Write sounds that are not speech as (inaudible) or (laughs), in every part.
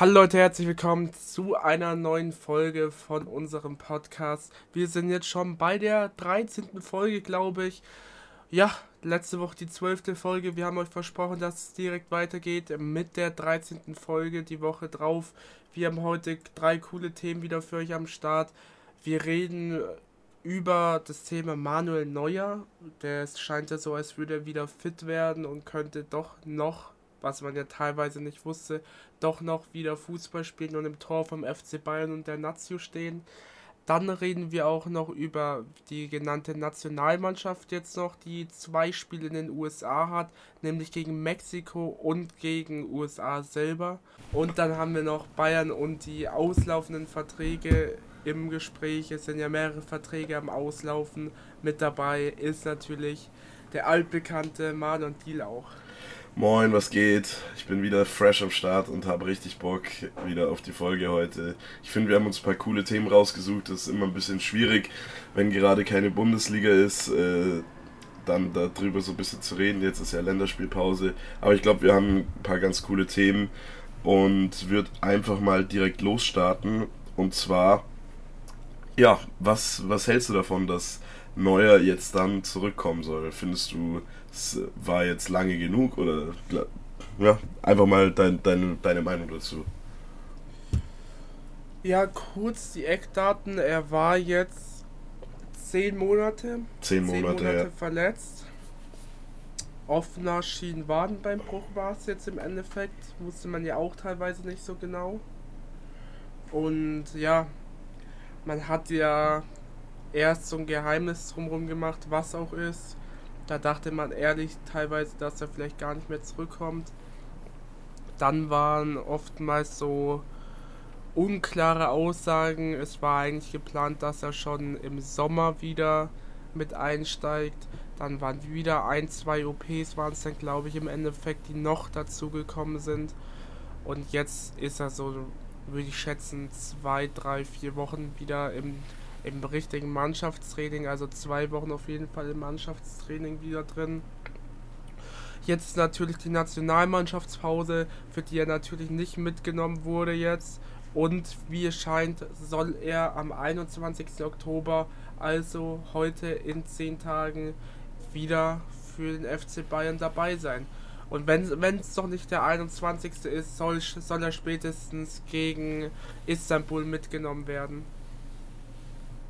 Hallo Leute, herzlich willkommen zu einer neuen Folge von unserem Podcast. Wir sind jetzt schon bei der 13. Folge, glaube ich. Ja, letzte Woche die 12. Folge. Wir haben euch versprochen, dass es direkt weitergeht mit der 13. Folge die Woche drauf. Wir haben heute drei coole Themen wieder für euch am Start. Wir reden über das Thema Manuel Neuer. Der scheint ja so, als würde er wieder fit werden und könnte doch noch was man ja teilweise nicht wusste, doch noch wieder Fußball spielen und im Tor vom FC Bayern und der Nazio stehen. Dann reden wir auch noch über die genannte Nationalmannschaft jetzt noch, die zwei Spiele in den USA hat, nämlich gegen Mexiko und gegen USA selber. Und dann haben wir noch Bayern und die auslaufenden Verträge im Gespräch. Es sind ja mehrere Verträge am Auslaufen. Mit dabei ist natürlich der altbekannte Marlon Diel auch. Moin, was geht? Ich bin wieder fresh am Start und habe richtig Bock wieder auf die Folge heute. Ich finde, wir haben uns ein paar coole Themen rausgesucht. Das ist immer ein bisschen schwierig, wenn gerade keine Bundesliga ist, äh, dann darüber so ein bisschen zu reden. Jetzt ist ja Länderspielpause. Aber ich glaube, wir haben ein paar ganz coole Themen und würde einfach mal direkt losstarten. Und zwar, ja, was, was hältst du davon, dass Neuer jetzt dann zurückkommen soll? Findest du, es war jetzt lange genug oder ja, einfach mal dein, deine, deine Meinung dazu? Ja, kurz die Eckdaten. Er war jetzt zehn Monate, zehn Monate, zehn Monate ja. verletzt. Offener Schienenwadenbeinbruch war es jetzt im Endeffekt. Wusste man ja auch teilweise nicht so genau. Und ja, man hat ja erst so ein Geheimnis drumherum gemacht, was auch ist. Da dachte man ehrlich teilweise, dass er vielleicht gar nicht mehr zurückkommt. Dann waren oftmals so unklare Aussagen. Es war eigentlich geplant, dass er schon im Sommer wieder mit einsteigt. Dann waren wieder ein, zwei OPs waren es dann, glaube ich, im Endeffekt, die noch dazu gekommen sind. Und jetzt ist er so, würde ich schätzen, zwei, drei, vier Wochen wieder im im richtigen Mannschaftstraining, also zwei Wochen auf jeden Fall im Mannschaftstraining wieder drin. Jetzt natürlich die Nationalmannschaftspause, für die er natürlich nicht mitgenommen wurde jetzt. Und wie es scheint, soll er am 21. Oktober, also heute in 10 Tagen, wieder für den FC Bayern dabei sein. Und wenn es doch nicht der 21. ist, soll, soll er spätestens gegen Istanbul mitgenommen werden.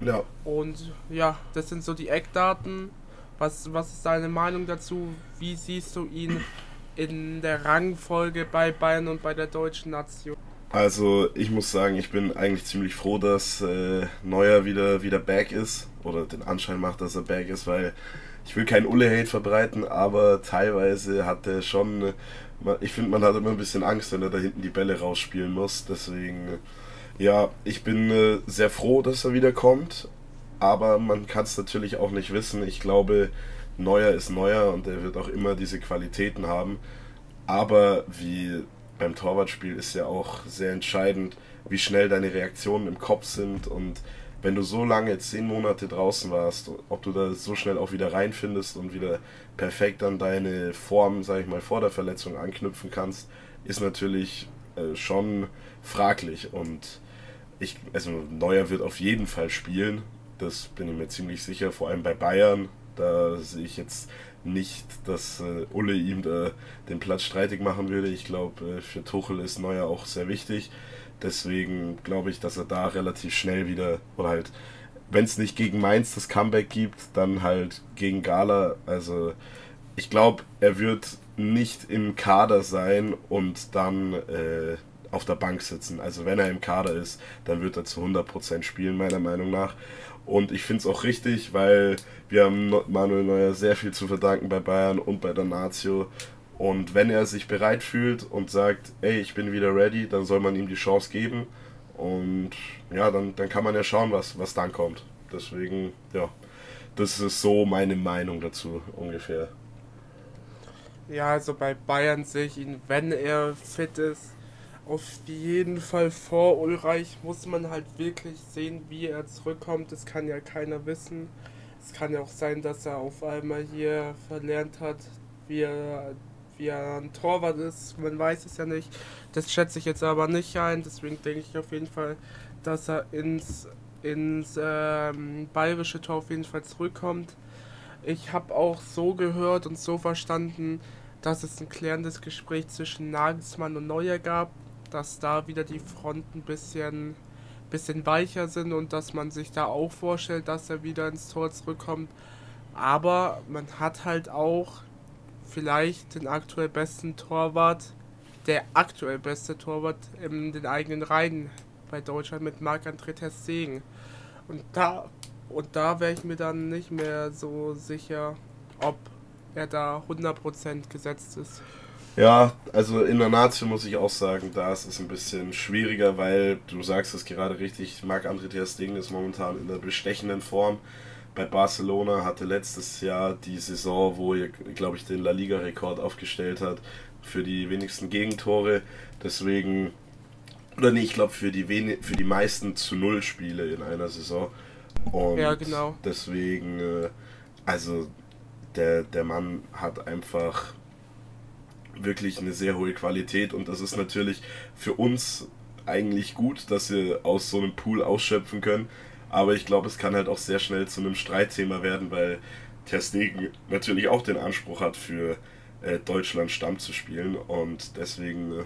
Ja. Und ja, das sind so die Eckdaten. Was, was ist deine Meinung dazu? Wie siehst du ihn in der Rangfolge bei Bayern und bei der deutschen Nation? Also ich muss sagen, ich bin eigentlich ziemlich froh, dass äh, Neuer wieder, wieder back ist. Oder den Anschein macht, dass er back ist, weil ich will keinen Ulle-Hate verbreiten, aber teilweise hat er schon, ich finde, man hat immer ein bisschen Angst, wenn er da hinten die Bälle rausspielen muss. Deswegen ja, ich bin äh, sehr froh, dass er wiederkommt, aber man kann es natürlich auch nicht wissen. Ich glaube, Neuer ist Neuer und er wird auch immer diese Qualitäten haben. Aber wie beim Torwartspiel ist ja auch sehr entscheidend, wie schnell deine Reaktionen im Kopf sind und wenn du so lange, zehn Monate draußen warst, ob du da so schnell auch wieder reinfindest und wieder perfekt an deine Form, sag ich mal, vor der Verletzung anknüpfen kannst, ist natürlich äh, schon fraglich und ich, also Neuer wird auf jeden Fall spielen. Das bin ich mir ziemlich sicher. Vor allem bei Bayern. Da sehe ich jetzt nicht, dass äh, Ulle ihm da den Platz streitig machen würde. Ich glaube, äh, für Tuchel ist Neuer auch sehr wichtig. Deswegen glaube ich, dass er da relativ schnell wieder, oder halt, wenn es nicht gegen Mainz das Comeback gibt, dann halt gegen Gala. Also ich glaube, er wird nicht im Kader sein und dann äh, auf der Bank sitzen. Also wenn er im Kader ist, dann wird er zu 100% spielen, meiner Meinung nach. Und ich finde es auch richtig, weil wir haben Manuel Neuer sehr viel zu verdanken bei Bayern und bei der Nazio. Und wenn er sich bereit fühlt und sagt, ey, ich bin wieder ready, dann soll man ihm die Chance geben. Und ja, dann, dann kann man ja schauen, was, was dann kommt. Deswegen, ja, das ist so meine Meinung dazu ungefähr. Ja, also bei Bayern sehe ich ihn, wenn er fit ist, auf jeden Fall vor Ulreich muss man halt wirklich sehen, wie er zurückkommt. Das kann ja keiner wissen. Es kann ja auch sein, dass er auf einmal hier verlernt hat, wie er, wie er ein Torwart ist. Man weiß es ja nicht. Das schätze ich jetzt aber nicht ein. Deswegen denke ich auf jeden Fall, dass er ins, ins ähm, bayerische Tor auf jeden Fall zurückkommt. Ich habe auch so gehört und so verstanden, dass es ein klärendes Gespräch zwischen Nagelsmann und Neuer gab, dass da wieder die Fronten ein bisschen, bisschen weicher sind und dass man sich da auch vorstellt, dass er wieder ins Tor zurückkommt. Aber man hat halt auch vielleicht den aktuell besten Torwart, der aktuell beste Torwart in den eigenen Reihen bei Deutschland mit Marc-André Ter. Und da, und da wäre ich mir dann nicht mehr so sicher, ob er da 100% gesetzt ist. Ja, also in der Nazio muss ich auch sagen, da ist es ein bisschen schwieriger, weil du sagst es gerade richtig, Marc-André Ter Stegen ist momentan in der bestechenden Form. Bei Barcelona hatte letztes Jahr die Saison, wo er, glaube ich, den La Liga-Rekord aufgestellt hat für die wenigsten Gegentore. Deswegen, oder nee, ich glaube für die für die meisten zu Null Spiele in einer Saison. Und ja, genau. Deswegen, äh, also der, der Mann hat einfach wirklich eine sehr hohe Qualität und das ist natürlich für uns eigentlich gut, dass wir aus so einem Pool ausschöpfen können. Aber ich glaube, es kann halt auch sehr schnell zu einem Streitthema werden, weil Ter natürlich auch den Anspruch hat, für äh, Deutschland Stamm zu spielen. Und deswegen, äh,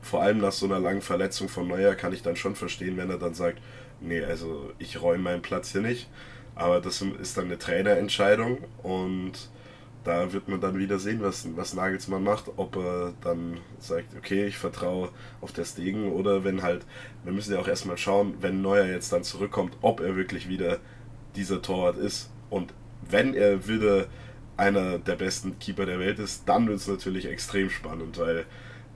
vor allem nach so einer langen Verletzung von Neuer, kann ich dann schon verstehen, wenn er dann sagt, nee, also ich räume meinen Platz hier nicht. Aber das ist dann eine Trainerentscheidung und da wird man dann wieder sehen, was, was Nagelsmann macht, ob er dann sagt, okay, ich vertraue auf der Stegen oder wenn halt, wir müssen ja auch erstmal schauen, wenn Neuer jetzt dann zurückkommt, ob er wirklich wieder dieser Torwart ist. Und wenn er wieder einer der besten Keeper der Welt ist, dann wird es natürlich extrem spannend, weil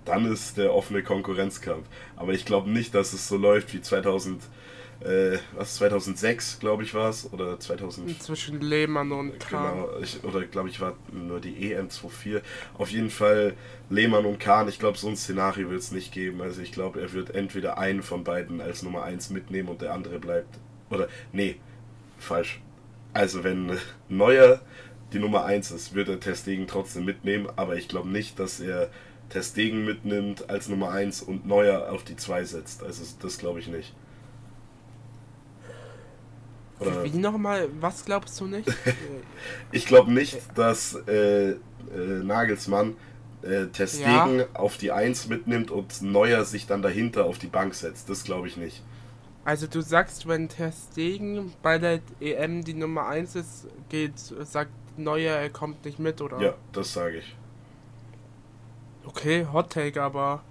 dann ist der offene Konkurrenzkampf. Aber ich glaube nicht, dass es so läuft wie 2000 äh, was 2006, glaube ich, war es, oder 2000. Zwischen Lehmann und Kahn. Genau, ich, oder glaube ich, war nur die EM 24. Auf jeden Fall Lehmann und Kahn. Ich glaube, so ein Szenario wird es nicht geben. Also ich glaube, er wird entweder einen von beiden als Nummer 1 mitnehmen und der andere bleibt. Oder, nee, falsch. Also wenn (laughs) Neuer die Nummer 1 ist, wird er Testegen trotzdem mitnehmen, aber ich glaube nicht, dass er Testegen mitnimmt als Nummer 1 und Neuer auf die 2 setzt. Also das glaube ich nicht. Oder Wie nochmal? Was glaubst du nicht? (laughs) ich glaube nicht, dass äh, äh, Nagelsmann äh, Testegen ja. auf die 1 mitnimmt und Neuer sich dann dahinter auf die Bank setzt. Das glaube ich nicht. Also du sagst, wenn Testegen bei der EM die Nummer 1 ist, geht, sagt Neuer, er kommt nicht mit, oder? Ja, das sage ich. Okay, Hot Take, aber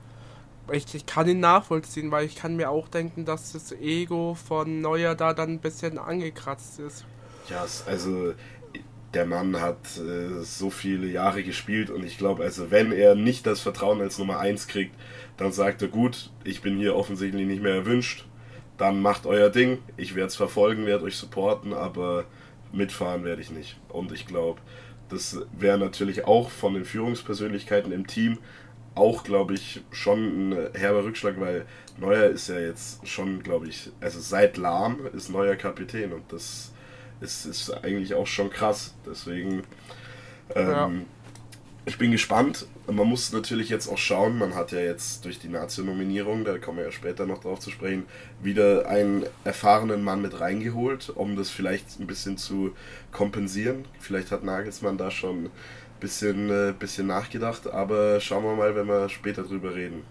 ich, ich kann ihn nachvollziehen, weil ich kann mir auch denken, dass das Ego von Neuer da dann ein bisschen angekratzt ist. Ja, also der Mann hat äh, so viele Jahre gespielt und ich glaube, also wenn er nicht das Vertrauen als Nummer 1 kriegt, dann sagt er, gut, ich bin hier offensichtlich nicht mehr erwünscht, dann macht euer Ding, ich werde es verfolgen, werde euch supporten, aber mitfahren werde ich nicht. Und ich glaube, das wäre natürlich auch von den Führungspersönlichkeiten im Team auch, glaube ich, schon ein herber Rückschlag, weil Neuer ist ja jetzt schon, glaube ich, also seit Lahm ist Neuer Kapitän und das ist, ist eigentlich auch schon krass. Deswegen, ähm, ja. ich bin gespannt. Man muss natürlich jetzt auch schauen, man hat ja jetzt durch die Nazi-Nominierung, da kommen wir ja später noch drauf zu sprechen, wieder einen erfahrenen Mann mit reingeholt, um das vielleicht ein bisschen zu kompensieren. Vielleicht hat Nagelsmann da schon bisschen, äh, bisschen nachgedacht, aber schauen wir mal, wenn wir später drüber reden.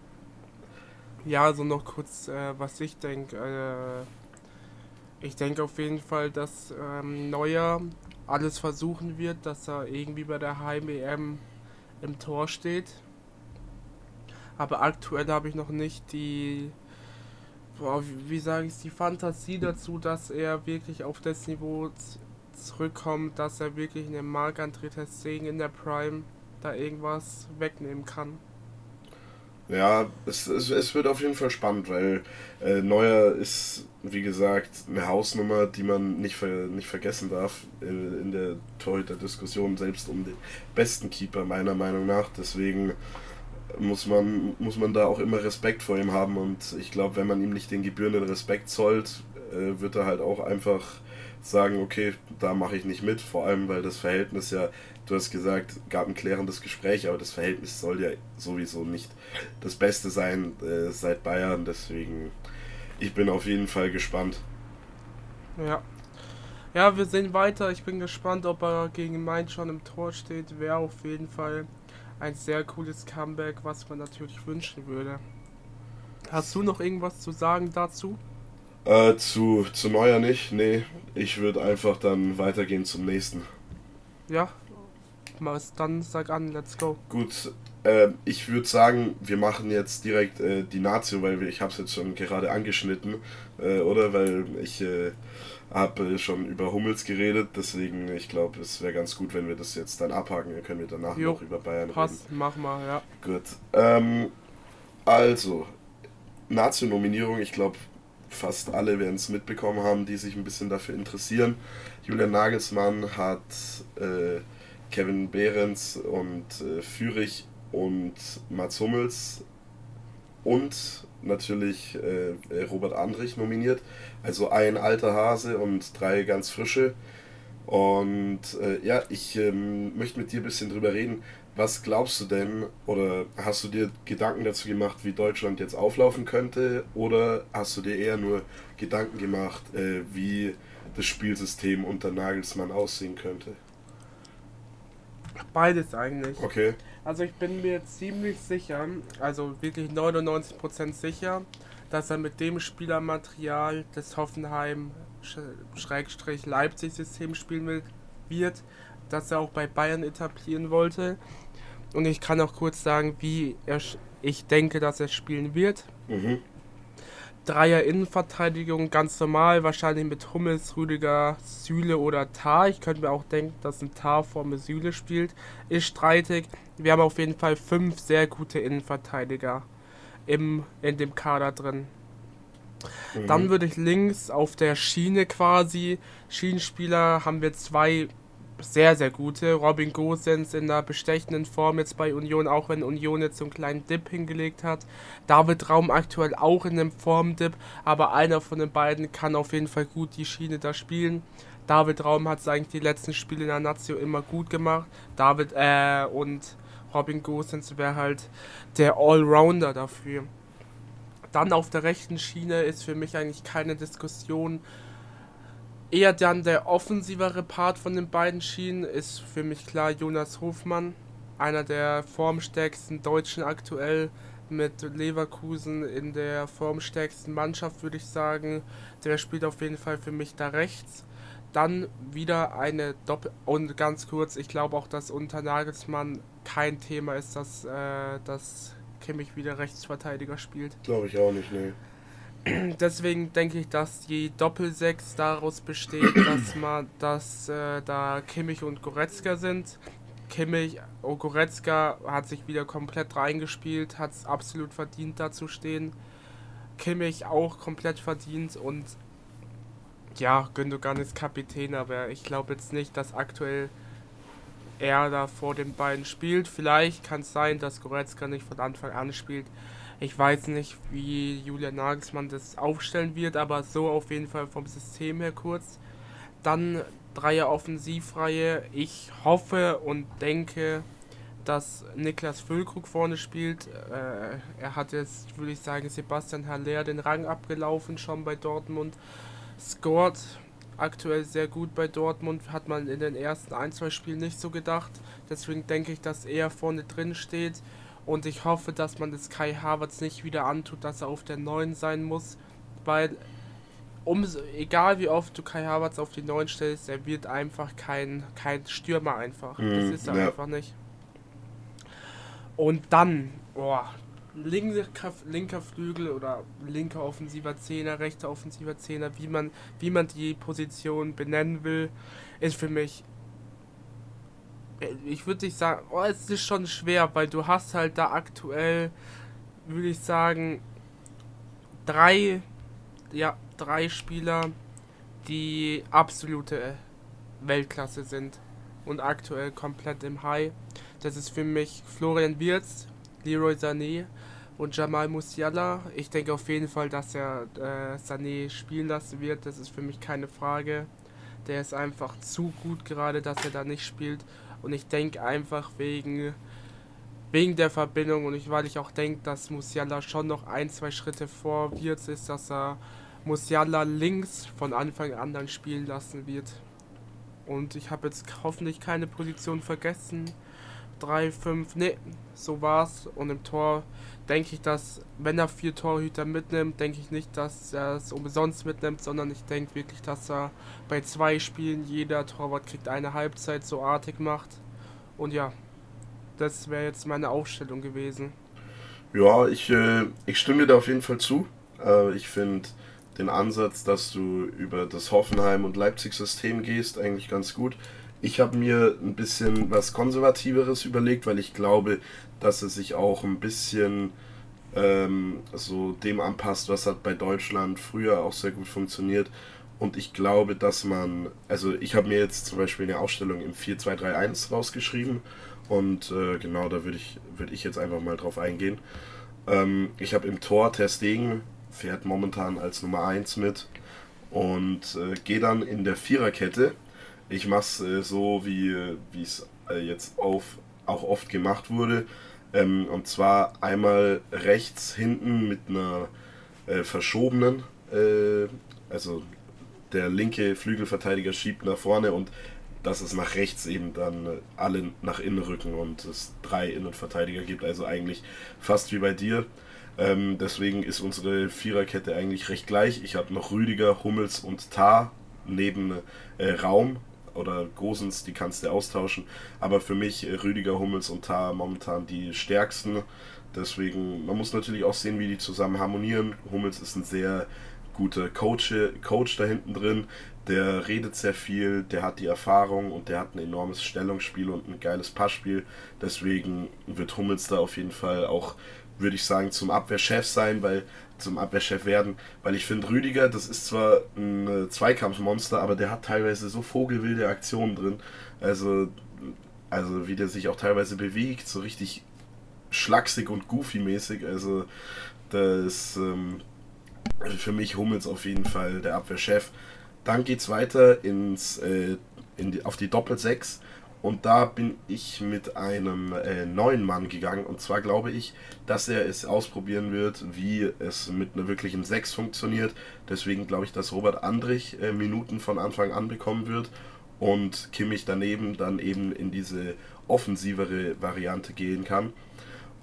(laughs) ja, also noch kurz, äh, was ich denke. Äh, ich denke auf jeden Fall, dass ähm, Neuer alles versuchen wird, dass er irgendwie bei der Heim-EM im Tor steht. Aber aktuell habe ich noch nicht die, boah, wie, wie sage ich die Fantasie dazu, dass er wirklich auf das Niveau zurückkommt, dass er wirklich in dem Marc-André Testegen in der Prime da irgendwas wegnehmen kann. Ja, es, es, es wird auf jeden Fall spannend, weil äh, Neuer ist, wie gesagt, eine Hausnummer, die man nicht, ver, nicht vergessen darf in, in der Torhüter-Diskussion, selbst um den besten Keeper meiner Meinung nach. Deswegen muss man, muss man da auch immer Respekt vor ihm haben und ich glaube, wenn man ihm nicht den gebührenden Respekt zollt, äh, wird er halt auch einfach sagen, okay, da mache ich nicht mit, vor allem weil das Verhältnis ja, du hast gesagt, gab ein klärendes Gespräch, aber das Verhältnis soll ja sowieso nicht das Beste sein äh, seit Bayern, deswegen ich bin auf jeden Fall gespannt. Ja. Ja, wir sehen weiter. Ich bin gespannt, ob er gegen Mainz schon im Tor steht. Wäre auf jeden Fall ein sehr cooles Comeback, was man natürlich wünschen würde. Hast du noch irgendwas zu sagen dazu? Äh, zu, zu Neuer nicht, nee. Ich würde einfach dann weitergehen zum nächsten. Ja, dann sag an, let's go. Gut, äh, ich würde sagen, wir machen jetzt direkt äh, die Nazio, weil ich habe es jetzt schon gerade angeschnitten, äh, oder? Weil ich äh, habe schon über Hummels geredet, deswegen ich glaube, es wäre ganz gut, wenn wir das jetzt dann abhaken. Dann können wir danach jo, noch über Bayern passt, reden. Passt, mach mal, ja. Gut. Ähm, also, Nazio-Nominierung, ich glaube, fast alle werden es mitbekommen haben, die sich ein bisschen dafür interessieren. Julian Nagelsmann hat äh, Kevin Behrens und äh, Fürich und Mats Hummels und natürlich äh, Robert Andrich nominiert. Also ein alter Hase und drei ganz frische. Und äh, ja, ich ähm, möchte mit dir ein bisschen drüber reden. Was glaubst du denn, oder hast du dir Gedanken dazu gemacht, wie Deutschland jetzt auflaufen könnte, oder hast du dir eher nur Gedanken gemacht, äh, wie das Spielsystem unter Nagelsmann aussehen könnte? Beides eigentlich. Okay. Also ich bin mir ziemlich sicher, also wirklich 99% sicher, dass er mit dem Spielermaterial des Hoffenheim Leipzig System spielen wird, das er auch bei Bayern etablieren wollte. Und ich kann auch kurz sagen, wie er, ich denke, dass er spielen wird. Mhm. Dreier Innenverteidigung ganz normal, wahrscheinlich mit Hummels, Rüdiger, Süle oder Tar. Ich könnte mir auch denken, dass ein Tar vor Süle spielt. Ist streitig. Wir haben auf jeden Fall fünf sehr gute Innenverteidiger im, in dem Kader drin. Mhm. Dann würde ich links auf der Schiene quasi, Schienenspieler, haben wir zwei sehr, sehr gute. Robin Gosens in einer bestechenden Form jetzt bei Union, auch wenn Union jetzt so einen kleinen Dip hingelegt hat. David Raum aktuell auch in einem Formdip, aber einer von den beiden kann auf jeden Fall gut die Schiene da spielen. David Raum hat es eigentlich die letzten Spiele in der Nazio immer gut gemacht. David äh, und Robin Gosens wäre halt der Allrounder dafür. Dann auf der rechten Schiene ist für mich eigentlich keine Diskussion Eher dann der offensivere Part von den beiden Schienen ist für mich klar Jonas Hofmann, einer der formstärksten Deutschen aktuell mit Leverkusen in der formstärksten Mannschaft, würde ich sagen. Der spielt auf jeden Fall für mich da rechts. Dann wieder eine Doppel... Und ganz kurz, ich glaube auch, dass unter Nagelsmann kein Thema ist, dass, äh, dass Kimmich wieder Rechtsverteidiger spielt. Glaube ich auch nicht, nee. (clears throat) Deswegen denke ich, dass die Doppelsechs daraus besteht, (clears throat) dass man, dass äh, da Kimmich und Goretzka sind. Kimmich, oh, Goretzka hat sich wieder komplett reingespielt, hat es absolut verdient, da zu stehen. Kimmich auch komplett verdient und ja, Gündogan ist Kapitän, aber ich glaube jetzt nicht, dass aktuell er da vor den beiden spielt. Vielleicht kann es sein, dass Goretzka nicht von Anfang an spielt. Ich weiß nicht, wie Julian Nagelsmann das aufstellen wird, aber so auf jeden Fall vom System her kurz. Dann Dreier Offensivreihe. Ich hoffe und denke, dass Niklas Füllkrug vorne spielt. Äh, er hat jetzt, würde ich sagen, Sebastian Haller den Rang abgelaufen schon bei Dortmund. Scored aktuell sehr gut bei Dortmund, hat man in den ersten ein, zwei Spielen nicht so gedacht. Deswegen denke ich, dass er vorne drin steht. Und ich hoffe, dass man das Kai Havertz nicht wieder antut, dass er auf der 9 sein muss. Weil, umso, egal wie oft du Kai Havertz auf die 9 stellst, er wird einfach kein, kein Stürmer einfach. Mhm, das ist er ja. einfach nicht. Und dann, boah, linker, linker Flügel oder linker offensiver Zehner, rechter offensiver Zehner, wie man, wie man die Position benennen will, ist für mich ich würde nicht sagen, oh, es ist schon schwer, weil du hast halt da aktuell, würde ich sagen, drei, ja, drei Spieler, die absolute Weltklasse sind und aktuell komplett im High. Das ist für mich Florian Wirz, Leroy Sané, und Jamal Musiala. Ich denke auf jeden Fall, dass er äh, Sané spielen lassen wird. Das ist für mich keine Frage. Der ist einfach zu gut gerade, dass er da nicht spielt. Und ich denke einfach wegen, wegen der Verbindung und ich, weil ich auch denke, dass Musiala schon noch ein, zwei Schritte vor Wirtz ist, dass er Musiala links von Anfang an dann spielen lassen wird. Und ich habe jetzt hoffentlich keine Position vergessen. 3, 5, ne, so war's. Und im Tor denke ich, dass, wenn er vier Torhüter mitnimmt, denke ich nicht, dass er es umsonst mitnimmt, sondern ich denke wirklich, dass er bei zwei Spielen jeder Torwart kriegt eine Halbzeit so artig macht. Und ja, das wäre jetzt meine Aufstellung gewesen. Ja, ich, äh, ich stimme dir da auf jeden Fall zu. Äh, ich finde den Ansatz, dass du über das Hoffenheim- und Leipzig-System gehst, eigentlich ganz gut. Ich habe mir ein bisschen was Konservativeres überlegt, weil ich glaube, dass es sich auch ein bisschen ähm, so dem anpasst, was hat bei Deutschland früher auch sehr gut funktioniert. Und ich glaube, dass man, also ich habe mir jetzt zum Beispiel eine Ausstellung im 4-2-3-1 rausgeschrieben und äh, genau da würde ich, würd ich jetzt einfach mal drauf eingehen. Ähm, ich habe im Tor Ter Stegen, fährt momentan als Nummer 1 mit und äh, gehe dann in der Viererkette. Ich mache es äh, so, wie es äh, jetzt auf, auch oft gemacht wurde. Ähm, und zwar einmal rechts hinten mit einer äh, verschobenen, äh, also der linke Flügelverteidiger schiebt nach vorne und dass es nach rechts eben dann alle nach innen rücken und es drei Innenverteidiger gibt, also eigentlich fast wie bei dir. Ähm, deswegen ist unsere Viererkette eigentlich recht gleich. Ich habe noch Rüdiger, Hummels und Tar neben äh, Raum oder Gosens, die kannst du austauschen. Aber für mich äh, Rüdiger, Hummels und Tar momentan die stärksten. Deswegen, man muss natürlich auch sehen, wie die zusammen harmonieren. Hummels ist ein sehr guter Coach, Coach da hinten drin. Der redet sehr viel, der hat die Erfahrung und der hat ein enormes Stellungsspiel und ein geiles Passspiel. Deswegen wird Hummels da auf jeden Fall auch, würde ich sagen, zum Abwehrchef sein, weil zum Abwehrchef werden, weil ich finde, Rüdiger, das ist zwar ein Zweikampfmonster, aber der hat teilweise so vogelwilde Aktionen drin. Also, also wie der sich auch teilweise bewegt, so richtig schlaksig und goofy-mäßig. Also, das ähm, für mich Hummels auf jeden Fall der Abwehrchef. Dann geht es weiter ins, äh, in die, auf die Doppel-6 und da bin ich mit einem äh, neuen Mann gegangen. Und zwar glaube ich, dass er es ausprobieren wird, wie es mit einer wirklichen 6 funktioniert. Deswegen glaube ich, dass Robert Andrich äh, Minuten von Anfang an bekommen wird. Und Kimmich daneben dann eben in diese offensivere Variante gehen kann.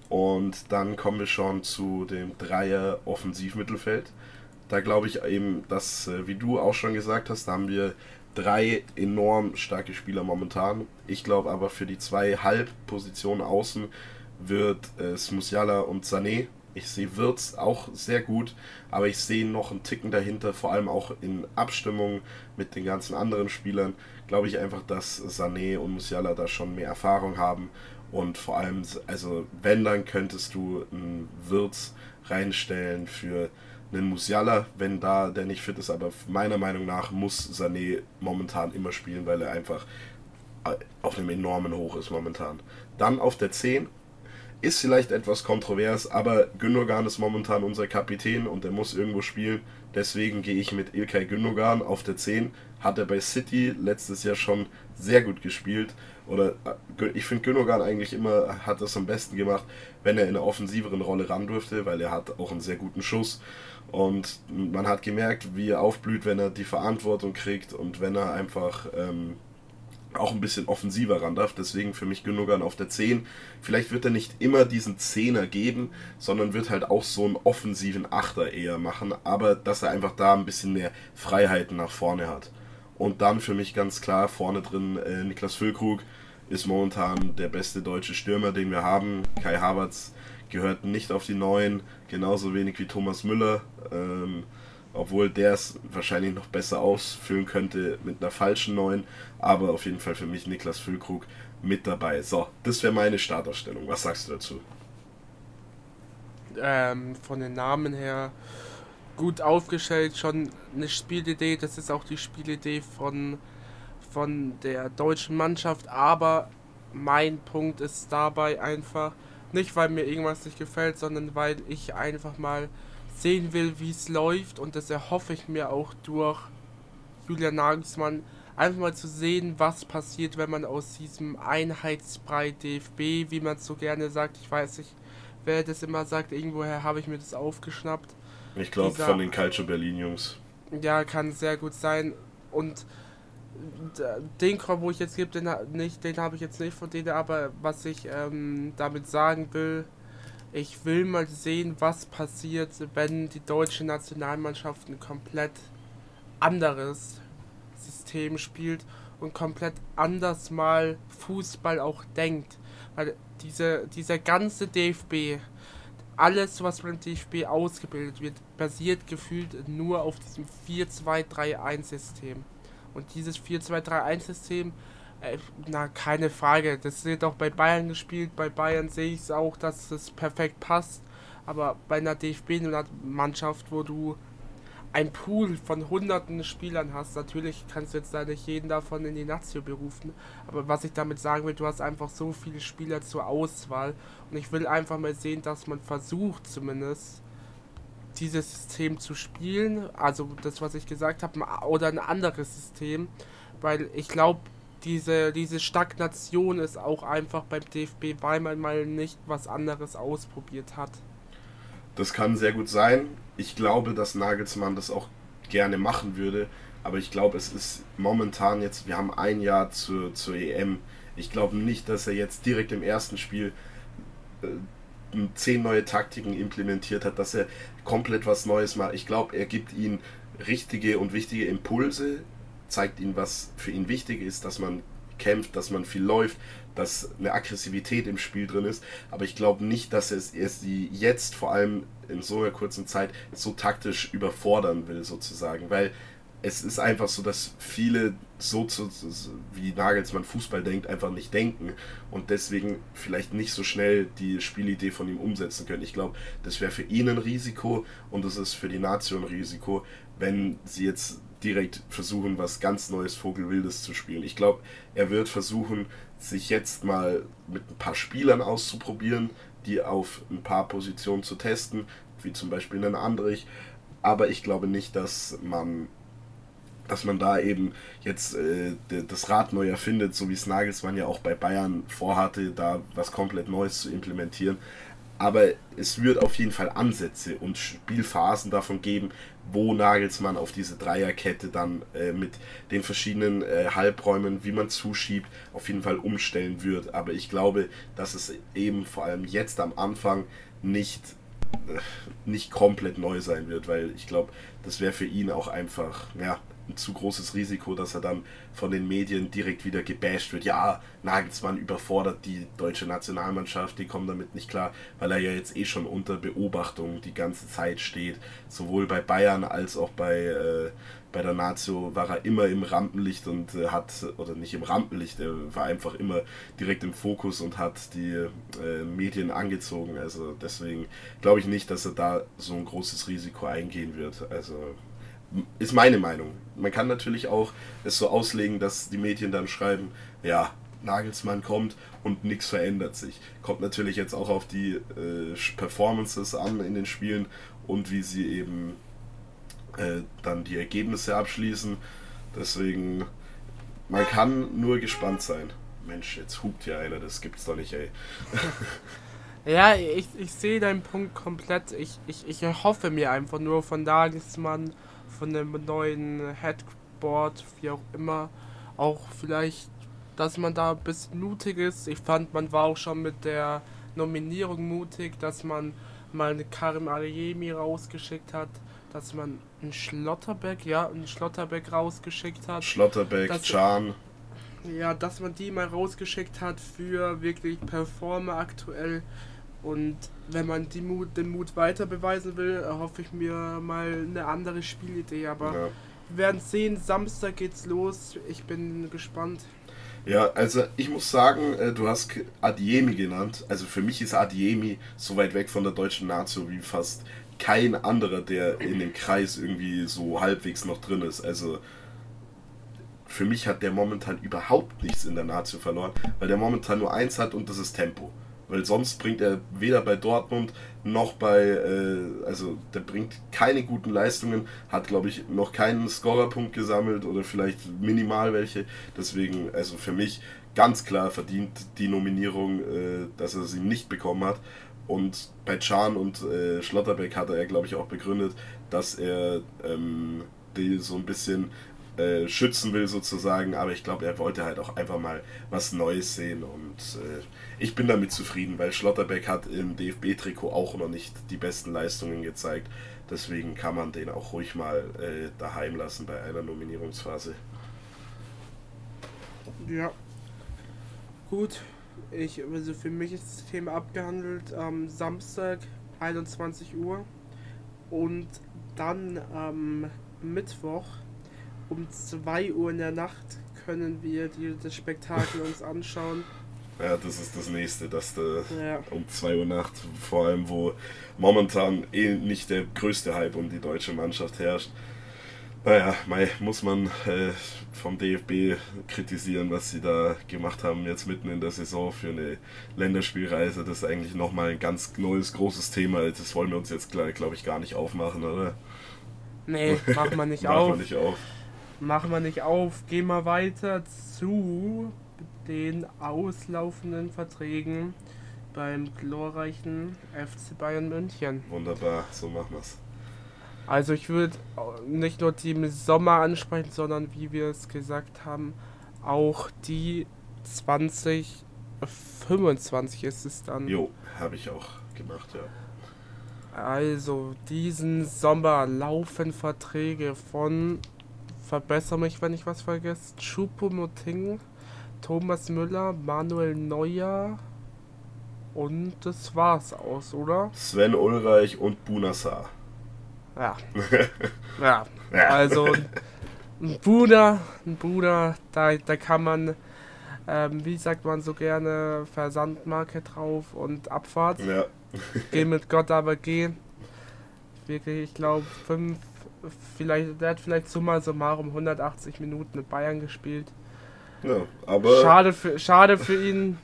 Und dann kommen wir schon zu dem Dreier Offensivmittelfeld. Da glaube ich eben, dass, äh, wie du auch schon gesagt hast, da haben wir drei enorm starke Spieler momentan. Ich glaube aber für die zwei Halbpositionen außen wird es Musiala und Sané. Ich sehe Wirtz auch sehr gut, aber ich sehe noch einen Ticken dahinter, vor allem auch in Abstimmung mit den ganzen anderen Spielern. Glaube ich einfach, dass Sané und Musiala da schon mehr Erfahrung haben und vor allem, also wenn, dann könntest du einen Wirtz reinstellen für einen Musiala, wenn da der nicht fit ist, aber meiner Meinung nach muss Sané momentan immer spielen, weil er einfach äh, auf einem enormen Hoch ist momentan. Dann auf der 10 ist vielleicht etwas kontrovers, aber Gündogan ist momentan unser Kapitän und er muss irgendwo spielen. Deswegen gehe ich mit Ilkay Gündogan auf der 10. Hat er bei City letztes Jahr schon sehr gut gespielt. Oder äh, ich finde Gündogan eigentlich immer hat das am besten gemacht, wenn er in einer offensiveren Rolle ran durfte, weil er hat auch einen sehr guten Schuss. Und man hat gemerkt, wie er aufblüht, wenn er die Verantwortung kriegt und wenn er einfach ähm, auch ein bisschen offensiver ran darf. Deswegen für mich Gündogan auf der 10. Vielleicht wird er nicht immer diesen Zehner geben, sondern wird halt auch so einen offensiven Achter eher machen, aber dass er einfach da ein bisschen mehr Freiheiten nach vorne hat. Und dann für mich ganz klar vorne drin äh, Niklas Füllkrug ist momentan der beste deutsche Stürmer, den wir haben. Kai Havertz gehört nicht auf die Neuen, genauso wenig wie Thomas Müller. Ähm, obwohl der es wahrscheinlich noch besser ausfüllen könnte mit einer falschen Neuen. Aber auf jeden Fall für mich Niklas Füllkrug mit dabei. So, das wäre meine Startausstellung. Was sagst du dazu? Ähm, von den Namen her gut aufgestellt, schon eine Spielidee. Das ist auch die Spielidee von, von der deutschen Mannschaft. Aber mein Punkt ist dabei einfach, Nicht, weil mir irgendwas nicht gefällt, sondern weil ich einfach mal sehen will, wie es läuft. Und das erhoffe ich mir auch durch Julian Nagelsmann. Einfach mal zu sehen, was passiert, wenn man aus diesem Einheitsbrei DFB, wie man so gerne sagt, ich weiß nicht, wer das immer sagt, irgendwoher habe ich mir das aufgeschnappt. Ich glaube von den Calcio Berlin Jungs. Ja, kann sehr gut sein. Und den Chor, wo ich jetzt gebe, den, nicht, den habe ich jetzt nicht von denen, aber was ich ähm, damit sagen will, ich will mal sehen, was passiert, wenn die deutsche Nationalmannschaft ein komplett anderes System spielt und komplett anders mal Fußball auch denkt. Weil diese, dieser ganze DFB, alles, was beim DFB ausgebildet wird, basiert gefühlt nur auf diesem 4-2-3-1-System. Und dieses 4-2-3-1-System, äh, na, keine Frage. Das wird auch bei Bayern gespielt. Bei Bayern sehe ich es auch, dass das perfekt passt. Aber bei einer DFB-Mannschaft, wo du ein Pool von hunderten Spielern hast, natürlich kannst du jetzt da nicht jeden davon in die Nazio berufen. Aber was ich damit sagen will, du hast einfach so viele Spieler zur Auswahl. Und ich will einfach mal sehen, dass man versucht zumindest dieses System zu spielen, also das, was ich gesagt habe, oder ein anderes System, weil ich glaube, diese, diese Stagnation ist auch einfach beim DFB, weil man mal nicht was anderes ausprobiert hat. Das kann sehr gut sein. Ich glaube, dass Nagelsmann das auch gerne machen würde, aber ich glaube, es ist momentan jetzt, wir haben ein Jahr zur, zur EM. Ich glaube nicht, dass er jetzt direkt im ersten Spiel äh, zehn neue Taktiken implementiert hat, dass er komplett was Neues macht. Ich glaube, er gibt ihnen richtige und wichtige Impulse, zeigt ihnen, was für ihn wichtig ist, dass man kämpft, dass man viel läuft, dass eine Aggressivität im Spiel drin ist. Aber ich glaube nicht, dass er sie jetzt vor allem in so einer kurzen Zeit so taktisch überfordern will, sozusagen. Weil es ist einfach so, dass viele so zu, wie Nagelsmann Fußball denkt, einfach nicht denken und deswegen vielleicht nicht so schnell die Spielidee von ihm umsetzen können. Ich glaube, das wäre für ihn ein Risiko und es ist für die Nation ein Risiko, wenn sie jetzt direkt versuchen, was ganz Neues Vogelwildes zu spielen. Ich glaube, er wird versuchen, sich jetzt mal mit ein paar Spielern auszuprobieren, die auf ein paar Positionen zu testen, wie zum Beispiel einen Andrich. Aber ich glaube nicht, dass man dass man da eben jetzt äh, das Rad neu erfindet, so wie es Nagelsmann ja auch bei Bayern vorhatte, da was komplett Neues zu implementieren. Aber es wird auf jeden Fall Ansätze und Spielphasen davon geben, wo Nagelsmann auf diese Dreierkette dann äh, mit den verschiedenen äh, Halbräumen, wie man zuschiebt, auf jeden Fall umstellen wird. Aber ich glaube, dass es eben vor allem jetzt am Anfang nicht, äh, nicht komplett neu sein wird, weil ich glaube, das wäre für ihn auch einfach, ja, ein zu großes Risiko, dass er dann von den Medien direkt wieder gebasht wird. Ja, Nagelsmann überfordert die deutsche Nationalmannschaft, die kommen damit nicht klar, weil er ja jetzt eh schon unter Beobachtung die ganze Zeit steht. Sowohl bei Bayern als auch bei, äh, bei der Nazio war er immer im Rampenlicht und äh, hat, oder nicht im Rampenlicht, er war einfach immer direkt im Fokus und hat die äh, Medien angezogen. Also deswegen glaube ich nicht, dass er da so ein großes Risiko eingehen wird. Also ist meine Meinung. Man kann natürlich auch es so auslegen, dass die Medien dann schreiben, ja, Nagelsmann kommt und nichts verändert sich. Kommt natürlich jetzt auch auf die äh, Performances an in den Spielen und wie sie eben äh, dann die Ergebnisse abschließen. Deswegen, man kann nur gespannt sein. Mensch, jetzt hupt hier einer, das gibt's doch nicht, ey. (laughs) ja, ich, ich sehe deinen Punkt komplett. Ich, ich, ich hoffe mir einfach nur von Nagelsmann von dem neuen Headboard, wie auch immer, auch vielleicht, dass man da ein bisschen mutig ist. Ich fand, man war auch schon mit der Nominierung mutig, dass man mal eine Karim Ariemi rausgeschickt hat, dass man einen Schlotterbeck, ja, einen Schlotterbeck rausgeschickt hat. Schlotterbeck, Chan. Ja, dass man die mal rausgeschickt hat für wirklich Performer aktuell. Und wenn man die Mut, den Mut weiter beweisen will, hoffe ich mir mal eine andere Spielidee. Aber ja. wir werden sehen, Samstag geht's los. Ich bin gespannt. Ja, also ich muss sagen, äh, du hast Adiemi genannt. Also für mich ist Adiemi so weit weg von der deutschen Nazio wie fast kein anderer, der in dem Kreis irgendwie so halbwegs noch drin ist. Also für mich hat der momentan überhaupt nichts in der Nazio verloren, weil der momentan nur eins hat und das ist Tempo. Weil sonst bringt er weder bei Dortmund noch bei, äh, also der bringt keine guten Leistungen, hat glaube ich noch keinen Scorerpunkt gesammelt oder vielleicht minimal welche. Deswegen, also für mich ganz klar verdient die Nominierung, äh, dass er sie nicht bekommen hat. Und bei Chan und äh, Schlotterbeck hat er, glaube ich, auch begründet, dass er ähm, die so ein bisschen äh, schützen will sozusagen, aber ich glaube, er wollte halt auch einfach mal was Neues sehen und äh, ich bin damit zufrieden, weil Schlotterbeck hat im DFB-Trikot auch noch nicht die besten Leistungen gezeigt. Deswegen kann man den auch ruhig mal äh, daheim lassen bei einer Nominierungsphase. Ja. Gut. Ich, also für mich ist das Thema abgehandelt am Samstag 21 Uhr und dann am Mittwoch um 2 Uhr in der Nacht können wir die, das Spektakel uns anschauen. Ja, das ist das nächste, dass du ja. um 2 Uhr Nacht, vor allem wo momentan eh nicht der größte Hype um die deutsche Mannschaft herrscht. Naja, muss man äh, vom DFB kritisieren, was sie da gemacht haben jetzt mitten in der Saison für eine Länderspielreise. Das ist eigentlich nochmal ein ganz neues, großes Thema. Das wollen wir uns jetzt, glaube ich, gar nicht aufmachen, oder? Nee, (laughs) machen wir nicht auf. Machen wir nicht auf. Machen wir nicht auf. Gehen wir weiter zu den auslaufenden Verträgen beim glorreichen FC Bayern München. Wunderbar, so machen wir es. Also ich würde nicht nur die im Sommer ansprechen, sondern wie wir es gesagt haben, auch die 2025 ist es dann. Jo, habe ich auch gemacht, ja. Also diesen Sommer laufen Verträge von, verbessere mich, wenn ich was vergesse, Chupomoting, Thomas Müller, Manuel Neuer und das war's aus, oder? Sven Ulreich und Bunasar. Ja. (laughs) ja. ja. Also ein Bruder, ein Bruder, da, da kann man, ähm, wie sagt man so gerne, Versandmarke drauf und Abfahrt. Ja. geh mit Gott, aber geh. Wirklich, ich glaube, fünf, vielleicht, der hat vielleicht summa summarum 180 Minuten mit Bayern gespielt. Ja, aber. Schade für, schade für ihn,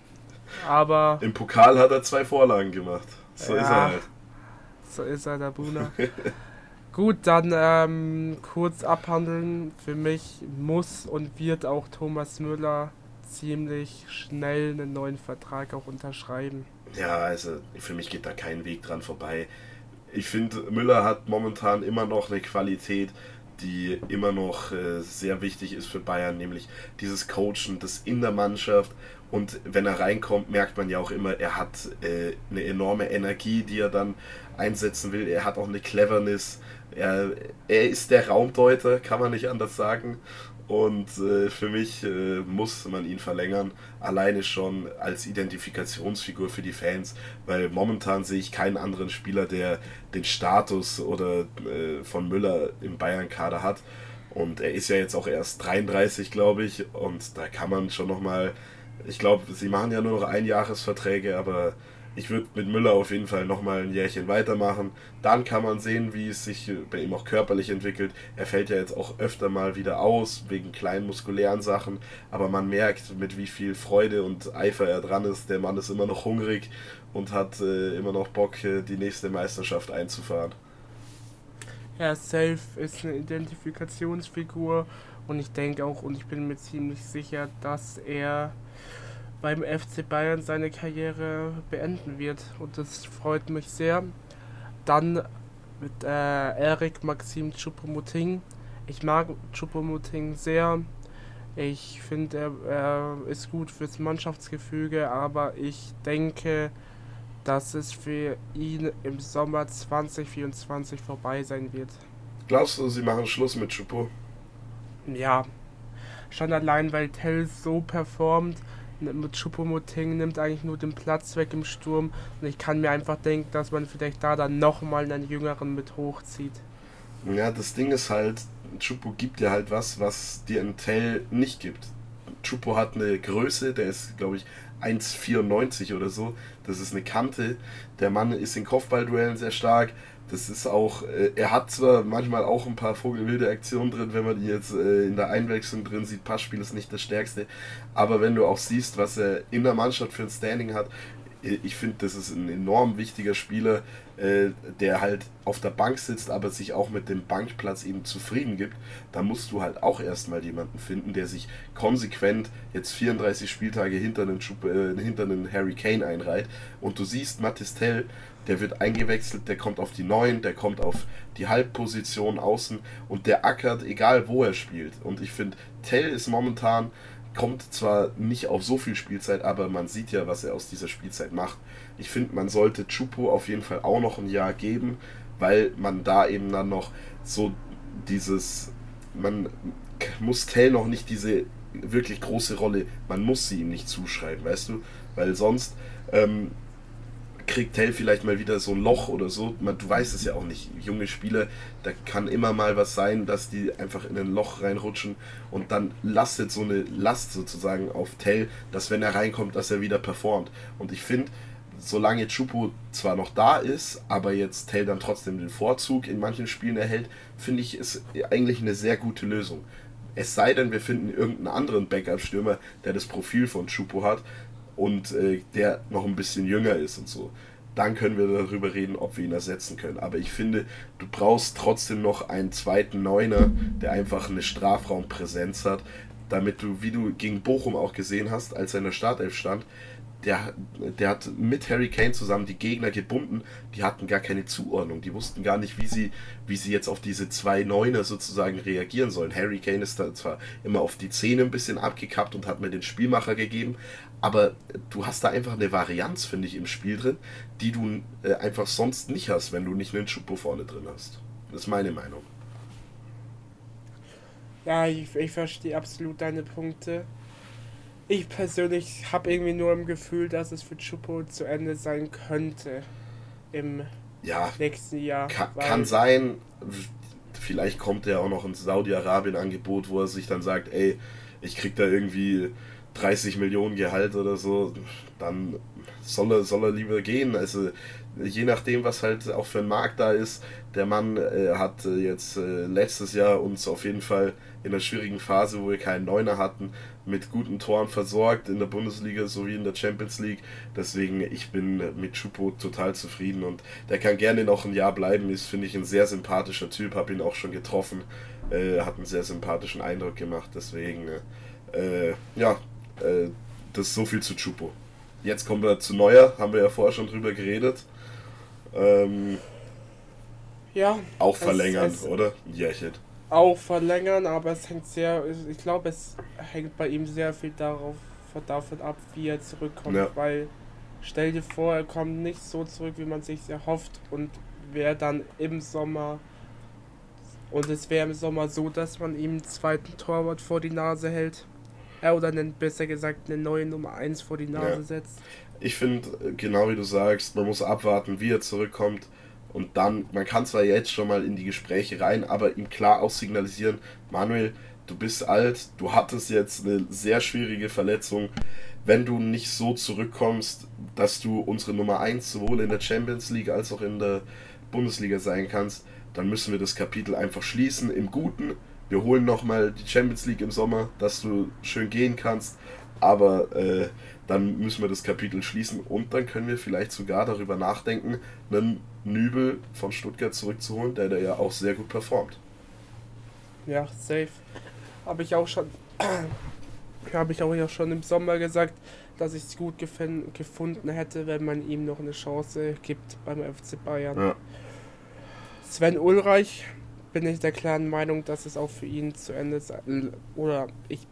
aber. Im Pokal hat er zwei Vorlagen gemacht. So ja, ist er halt. So ist er, der Buna. (laughs) Gut, dann ähm, kurz abhandeln. Für mich muss und wird auch Thomas Müller ziemlich schnell einen neuen Vertrag auch unterschreiben. Ja, also für mich geht da kein Weg dran vorbei. Ich finde, Müller hat momentan immer noch eine Qualität, die immer noch äh, sehr wichtig ist für Bayern, nämlich dieses Coachen, das in der Mannschaft. Und wenn er reinkommt, merkt man ja auch immer, er hat äh, eine enorme Energie, die er dann einsetzen will. Er hat auch eine Cleverness. Er, er ist der Raumdeuter, kann man nicht anders sagen. Und äh, für mich äh, muss man ihn verlängern, alleine schon als Identifikationsfigur für die Fans, weil momentan sehe ich keinen anderen Spieler, der den Status oder äh, von Müller im Bayern-Kader hat. Und er ist ja jetzt auch erst 33, glaube ich, und da kann man schon nochmal, ich glaube, sie machen ja nur noch Einjahresverträge, aber ich würde mit Müller auf jeden Fall nochmal ein Jährchen weitermachen. Dann kann man sehen, wie es sich bei ihm auch körperlich entwickelt. Er fällt ja jetzt auch öfter mal wieder aus, wegen kleinen muskulären Sachen. Aber man merkt, mit wie viel Freude und Eifer er dran ist. Der Mann ist immer noch hungrig und hat äh, immer noch Bock, äh, die nächste Meisterschaft einzufahren. Ja, Self ist eine Identifikationsfigur und ich denke auch und ich bin mir ziemlich sicher, dass er beim FC Bayern seine Karriere beenden wird. Und das freut mich sehr. Dann mit äh, Erik Maxim Choupo-Moting. Ich mag Choupo-Moting sehr. Ich finde, er, er ist gut fürs Mannschaftsgefüge, aber ich denke, dass es für ihn im Sommer 2024 vorbei sein wird. Glaubst du, sie machen Schluss mit Choupo? Ja. Schon allein, weil Tell so performt mit Choupo-Moting nimmt eigentlich nur den Platz weg im Sturm und ich kann mir einfach denken, dass man vielleicht da dann nochmal einen Jüngeren mit hochzieht. Ja, das Ding ist halt, Chupo gibt dir halt was, was dir ein Tell nicht gibt. Chupo hat eine Größe, der ist, glaube ich, 1,94 oder so. Das ist eine Kante. Der Mann ist in Kopfballduellen sehr stark. Das ist auch, äh, er hat zwar manchmal auch ein paar vogelwilde Aktionen drin, wenn man die jetzt äh, in der Einwechslung drin sieht. Passspiel ist nicht das stärkste. Aber wenn du auch siehst, was er in der Mannschaft für ein Standing hat, ich finde, das ist ein enorm wichtiger Spieler, äh, der halt auf der Bank sitzt, aber sich auch mit dem Bankplatz eben zufrieden gibt. Da musst du halt auch erstmal jemanden finden, der sich konsequent jetzt 34 Spieltage hinter einen, äh, hinter einen Harry Kane einreiht. Und du siehst, Mathis Tell, der wird eingewechselt, der kommt auf die 9, der kommt auf die Halbposition außen und der ackert, egal wo er spielt. Und ich finde, Tell ist momentan kommt zwar nicht auf so viel Spielzeit, aber man sieht ja, was er aus dieser Spielzeit macht. Ich finde, man sollte Chupo auf jeden Fall auch noch ein Jahr geben, weil man da eben dann noch so dieses, man muss Tell noch nicht diese wirklich große Rolle, man muss sie ihm nicht zuschreiben, weißt du, weil sonst ähm, kriegt Tell vielleicht mal wieder so ein Loch oder so. Man, du weißt es ja auch nicht. Junge Spieler, da kann immer mal was sein, dass die einfach in ein Loch reinrutschen und dann lastet so eine Last sozusagen auf Tell, dass wenn er reinkommt, dass er wieder performt. Und ich finde, solange Chupo zwar noch da ist, aber jetzt Tell dann trotzdem den Vorzug in manchen Spielen erhält, finde ich, ist eigentlich eine sehr gute Lösung. Es sei denn, wir finden irgendeinen anderen Backup-Stürmer, der das Profil von Chupo hat, und äh, der noch ein bisschen jünger ist und so. Dann können wir darüber reden, ob wir ihn ersetzen können. Aber ich finde, du brauchst trotzdem noch einen zweiten Neuner, der einfach eine Strafraumpräsenz hat, damit du, wie du gegen Bochum auch gesehen hast, als er in der Startelf stand, der, der hat mit Harry Kane zusammen die Gegner gebunden, die hatten gar keine Zuordnung, die wussten gar nicht, wie sie, wie sie jetzt auf diese zwei Neuner sozusagen reagieren sollen. Harry Kane ist da zwar immer auf die Zähne ein bisschen abgekappt und hat mir den Spielmacher gegeben, aber du hast da einfach eine Varianz, finde ich, im Spiel drin, die du äh, einfach sonst nicht hast, wenn du nicht einen Schupo vorne drin hast. Das ist meine Meinung. Ja, ich, ich verstehe absolut deine Punkte. Ich persönlich habe irgendwie nur im Gefühl, dass es für Chupo zu Ende sein könnte im ja, nächsten Jahr. Kann, kann sein, vielleicht kommt er auch noch ins Saudi-Arabien-Angebot, wo er sich dann sagt, ey, ich krieg da irgendwie 30 Millionen Gehalt oder so, dann soll er, soll er lieber gehen. Also je nachdem, was halt auch für ein Markt da ist. Der Mann äh, hat äh, jetzt äh, letztes Jahr uns auf jeden Fall in einer schwierigen Phase, wo wir keinen Neuner hatten, mit guten Toren versorgt in der Bundesliga sowie in der Champions League. Deswegen, ich bin mit Chupo total zufrieden und der kann gerne noch ein Jahr bleiben. Ist, finde ich, ein sehr sympathischer Typ, habe ihn auch schon getroffen, äh, hat einen sehr sympathischen Eindruck gemacht. Deswegen, äh, ja, äh, das ist so viel zu Chupo. Jetzt kommen wir zu Neuer, haben wir ja vorher schon drüber geredet. Ähm, ja. Auch verlängern, es, es oder? Ein Jährchen. Auch verlängern, aber es hängt sehr, ich glaube, es hängt bei ihm sehr viel darauf, davon ab, wie er zurückkommt, ja. weil stell dir vor, er kommt nicht so zurück, wie man sich erhofft und wäre dann im Sommer und es wäre im Sommer so, dass man ihm einen zweiten Torwart vor die Nase hält äh, oder einen, besser gesagt eine neue Nummer 1 vor die Nase ja. setzt. Ich finde, genau wie du sagst, man muss abwarten, wie er zurückkommt. Und dann, man kann zwar jetzt schon mal in die Gespräche rein, aber ihm klar auch signalisieren, Manuel, du bist alt, du hattest jetzt eine sehr schwierige Verletzung. Wenn du nicht so zurückkommst, dass du unsere Nummer 1 sowohl in der Champions League als auch in der Bundesliga sein kannst, dann müssen wir das Kapitel einfach schließen im Guten wir holen nochmal die Champions League im Sommer, dass du schön gehen kannst. Aber äh, dann müssen wir das Kapitel schließen und dann können wir vielleicht sogar darüber nachdenken, einen Nübel von Stuttgart zurückzuholen, der da ja auch sehr gut performt. Ja, safe. Habe ich auch schon, (clears throat) habe ich auch ja schon im Sommer gesagt, dass ich es gut gefunden hätte, wenn man ihm noch eine Chance gibt beim FC Bayern. Ja. Sven Ulreich bin ich der klaren Meinung, dass es auch für ihn zu Ende sein oder ich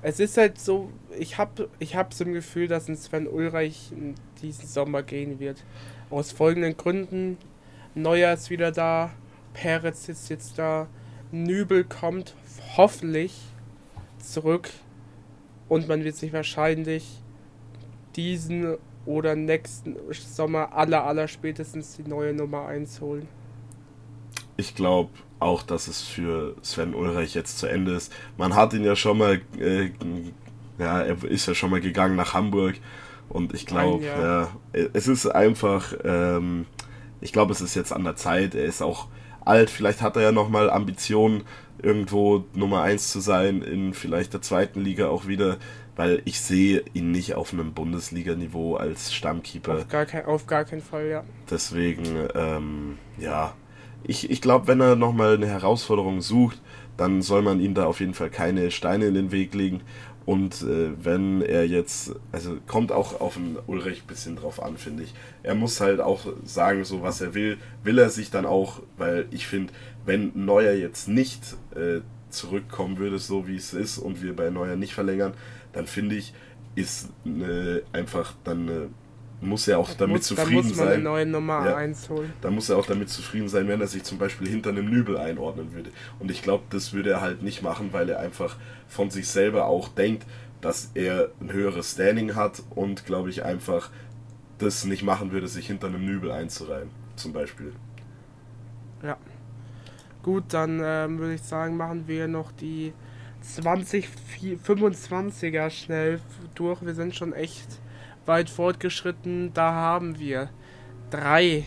es ist halt so, ich habe ich hab so ein Gefühl, dass ein Sven Ulreich diesen Sommer gehen wird. Aus folgenden Gründen. Neuer ist wieder da, Peretz ist jetzt da, Nübel kommt hoffentlich zurück. Und man wird sich wahrscheinlich diesen oder nächsten Sommer aller aller spätestens die neue Nummer 1 holen. Ich glaube auch, dass es für Sven Ulreich jetzt zu Ende ist. Man hat ihn ja schon mal, äh, ja, er ist ja schon mal gegangen nach Hamburg und ich glaube, ja, es ist einfach, ähm, ich glaube, es ist jetzt an der Zeit. Er ist auch alt, vielleicht hat er ja nochmal Ambitionen, irgendwo Nummer 1 zu sein, in vielleicht der zweiten Liga auch wieder, weil ich sehe ihn nicht auf einem Bundesliga-Niveau als Stammkeeper. Auf gar, kein, auf gar keinen Fall, ja. Deswegen, ähm, ja, ich, ich glaube, wenn er nochmal eine Herausforderung sucht, dann soll man ihm da auf jeden Fall keine Steine in den Weg legen. Und äh, wenn er jetzt, also kommt auch auf den Ulrich ein bisschen drauf an, finde ich. Er muss halt auch sagen, so was er will. Will er sich dann auch, weil ich finde, wenn Neuer jetzt nicht äh, zurückkommen würde, so wie es ist, und wir bei Neuer nicht verlängern, dann finde ich, ist äh, einfach dann äh, muss er auch damit muss, zufrieden sein. Dann muss man sein. eine neue Nummer ja, 1 holen. Dann muss er auch damit zufrieden sein, wenn er sich zum Beispiel hinter einem Nübel einordnen würde. Und ich glaube, das würde er halt nicht machen, weil er einfach von sich selber auch denkt, dass er ein höheres Standing hat und glaube ich einfach das nicht machen würde, sich hinter einem Nübel einzureihen, zum Beispiel. Ja. Gut, dann ähm, würde ich sagen, machen wir noch die 2025er schnell durch. Wir sind schon echt weit fortgeschritten. Da haben wir drei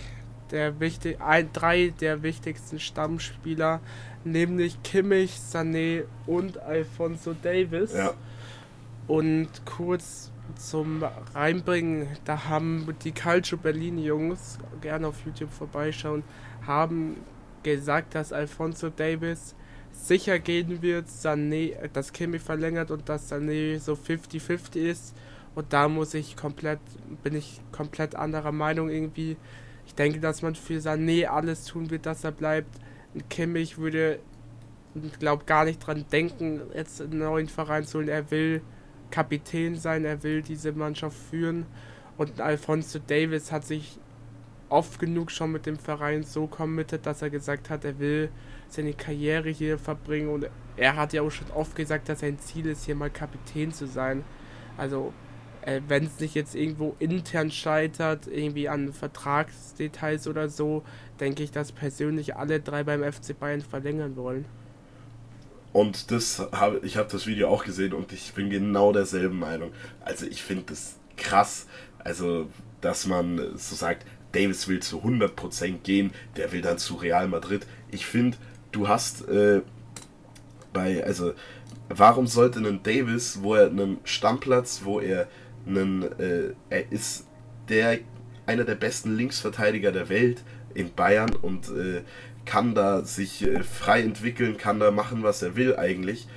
der, wichtig, ein, drei der wichtigsten Stammspieler, nämlich Kimmich, Sané und Alfonso Davis. Ja. Und kurz zum Reinbringen, da haben die Calcio Berlin Jungs, gerne auf YouTube vorbeischauen, haben gesagt, dass Alfonso Davis sicher gehen wird, Sané, dass Kimmich verlängert und dass Sané so 50-50 ist. Und da muss ich komplett, bin ich komplett anderer Meinung irgendwie. Ich denke, dass man für Sané alles tun wird, dass er bleibt. Kimmich würde, glaube gar nicht dran denken, jetzt einen neuen Verein zu holen. Er will Kapitän sein, er will diese Mannschaft führen. Und Alfonso Davis hat sich oft genug schon mit dem Verein so committed, dass er gesagt hat, er will seine Karriere hier verbringen. Und er hat ja auch schon oft gesagt, dass sein Ziel ist, hier mal Kapitän zu sein. Also äh, wenn es nicht jetzt irgendwo intern scheitert, irgendwie an Vertragsdetails oder so, denke ich, dass persönlich alle drei beim FC Bayern verlängern wollen. Und das habe ich habe das Video auch gesehen und ich bin genau derselben Meinung. Also ich finde das krass, also dass man so sagt, Davis will zu 100% gehen, der will dann zu Real Madrid. Ich finde, du hast äh, bei, also warum sollte ein Davis, wo er einen Stammplatz, wo er einen, äh, er ist der einer der besten Linksverteidiger der Welt in Bayern und äh, kann da sich äh, frei entwickeln, kann da machen, was er will eigentlich.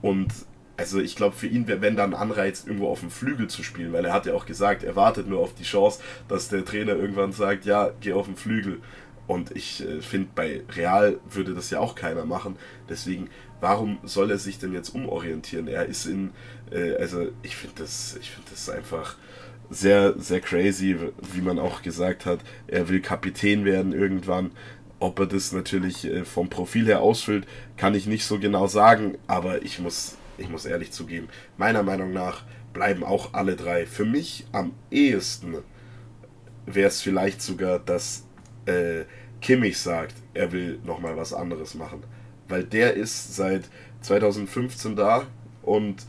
Und also ich glaube für ihn wäre wenn dann Anreiz, irgendwo auf dem Flügel zu spielen, weil er hat ja auch gesagt, er wartet nur auf die Chance, dass der Trainer irgendwann sagt, ja, geh auf den Flügel. Und ich äh, finde, bei Real würde das ja auch keiner machen. Deswegen, warum soll er sich denn jetzt umorientieren? Er ist in, äh, also ich finde das, ich das einfach sehr, sehr crazy, wie man auch gesagt hat. Er will Kapitän werden irgendwann. Ob er das natürlich äh, vom Profil her ausfüllt, kann ich nicht so genau sagen, aber ich muss, ich muss ehrlich zugeben, meiner Meinung nach bleiben auch alle drei. Für mich am ehesten wäre es vielleicht sogar, dass äh, Kimmich sagt, er will nochmal was anderes machen. Weil der ist seit 2015 da und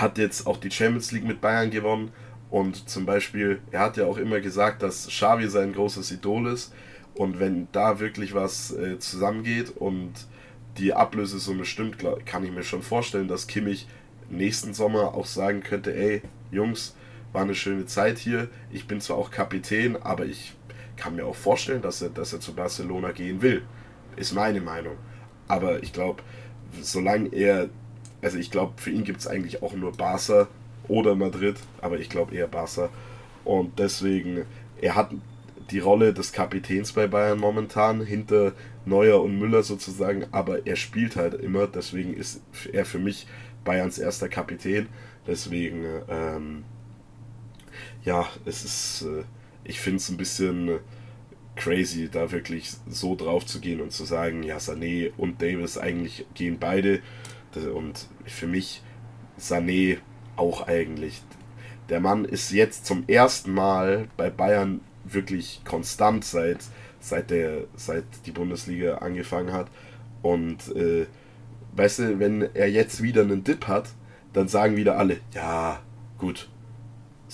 hat jetzt auch die Champions League mit Bayern gewonnen. Und zum Beispiel, er hat ja auch immer gesagt, dass Xavi sein großes Idol ist. Und wenn da wirklich was äh, zusammengeht und die Ablösesumme stimmt, kann ich mir schon vorstellen, dass Kimmich nächsten Sommer auch sagen könnte, ey, Jungs, war eine schöne Zeit hier. Ich bin zwar auch Kapitän, aber ich kann mir auch vorstellen, dass er, dass er zu Barcelona gehen will. Ist meine Meinung. Aber ich glaube, solange er, also ich glaube, für ihn gibt es eigentlich auch nur Barca oder Madrid, aber ich glaube eher Barca. Und deswegen, er hat die Rolle des Kapitäns bei Bayern momentan, hinter Neuer und Müller sozusagen, aber er spielt halt immer, deswegen ist er für mich Bayerns erster Kapitän. Deswegen, ähm, ja, es ist. Äh, ich finde es ein bisschen crazy, da wirklich so drauf zu gehen und zu sagen, ja, Sané und Davis eigentlich gehen beide. Und für mich Sané auch eigentlich. Der Mann ist jetzt zum ersten Mal bei Bayern wirklich konstant seit, seit, der, seit die Bundesliga angefangen hat. Und äh, weißt du, wenn er jetzt wieder einen Dip hat, dann sagen wieder alle, ja, gut,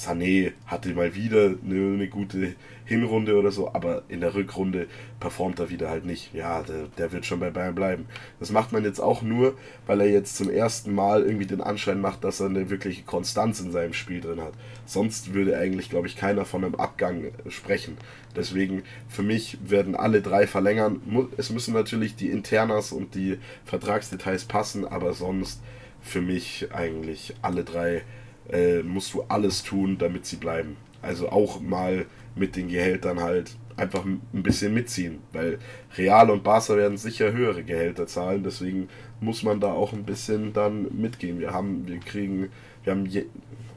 Sané hatte mal wieder eine, eine, gute Hinrunde oder so, aber in der Rückrunde performt er wieder halt nicht. Ja, der, der, wird schon bei Bayern bleiben. Das macht man jetzt auch nur, weil er jetzt zum ersten Mal irgendwie den Anschein macht, dass er eine wirkliche Konstanz in seinem Spiel drin hat. Sonst würde eigentlich, glaube ich, keiner von einem Abgang sprechen. Deswegen, für mich werden alle drei verlängern. Es müssen natürlich die Internas und die Vertragsdetails passen, aber sonst für mich eigentlich alle drei äh, musst du alles tun, damit sie bleiben. Also auch mal mit den Gehältern halt einfach ein bisschen mitziehen, weil Real und Barca werden sicher höhere Gehälter zahlen, deswegen muss man da auch ein bisschen dann mitgehen. Wir haben, wir kriegen, wir haben je,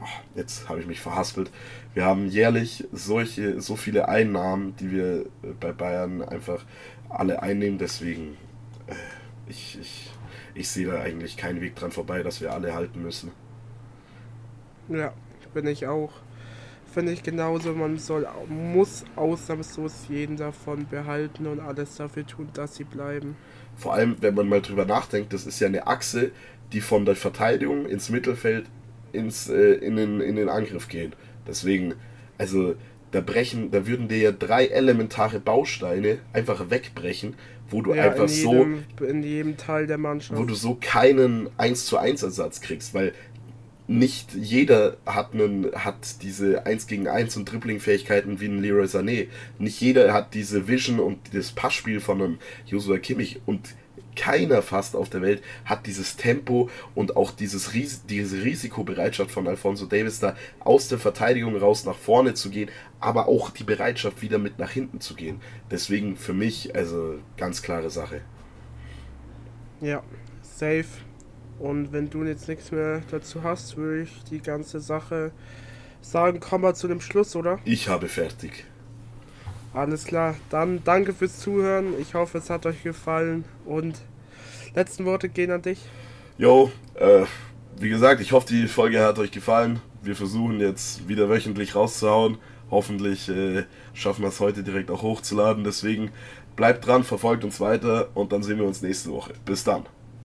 oh, jetzt habe ich mich verhaspelt, wir haben jährlich solche, so viele Einnahmen, die wir äh, bei Bayern einfach alle einnehmen, deswegen äh, ich, ich, ich sehe da eigentlich keinen Weg dran vorbei, dass wir alle halten müssen. Ja, bin ich auch. Finde ich genauso, man soll, muss ausnahmslos jeden davon behalten und alles dafür tun, dass sie bleiben. Vor allem, wenn man mal drüber nachdenkt, das ist ja eine Achse, die von der Verteidigung ins Mittelfeld ins, äh, in, den, in den Angriff geht. Deswegen, also da brechen, da würden dir ja drei elementare Bausteine einfach wegbrechen, wo du ja, einfach in jedem, so in jedem Teil der Mannschaft, wo du so keinen 1 zu 1 Ersatz kriegst, weil nicht jeder hat, einen, hat diese 1 gegen 1 und Dribbling-Fähigkeiten wie ein Leroy Sané. Nicht jeder hat diese Vision und das Passspiel von einem Joshua Kimmich. Und keiner fast auf der Welt hat dieses Tempo und auch dieses Ries diese Risikobereitschaft von Alfonso Davis da aus der Verteidigung raus nach vorne zu gehen, aber auch die Bereitschaft wieder mit nach hinten zu gehen. Deswegen für mich also ganz klare Sache. Ja, safe. Und wenn du jetzt nichts mehr dazu hast, würde ich die ganze Sache sagen, kommen wir zu dem Schluss, oder? Ich habe fertig. Alles klar, dann danke fürs Zuhören. Ich hoffe, es hat euch gefallen und letzten Worte gehen an dich. Jo, äh, wie gesagt, ich hoffe, die Folge hat euch gefallen. Wir versuchen jetzt wieder wöchentlich rauszuhauen. Hoffentlich äh, schaffen wir es heute direkt auch hochzuladen. Deswegen bleibt dran, verfolgt uns weiter und dann sehen wir uns nächste Woche. Bis dann.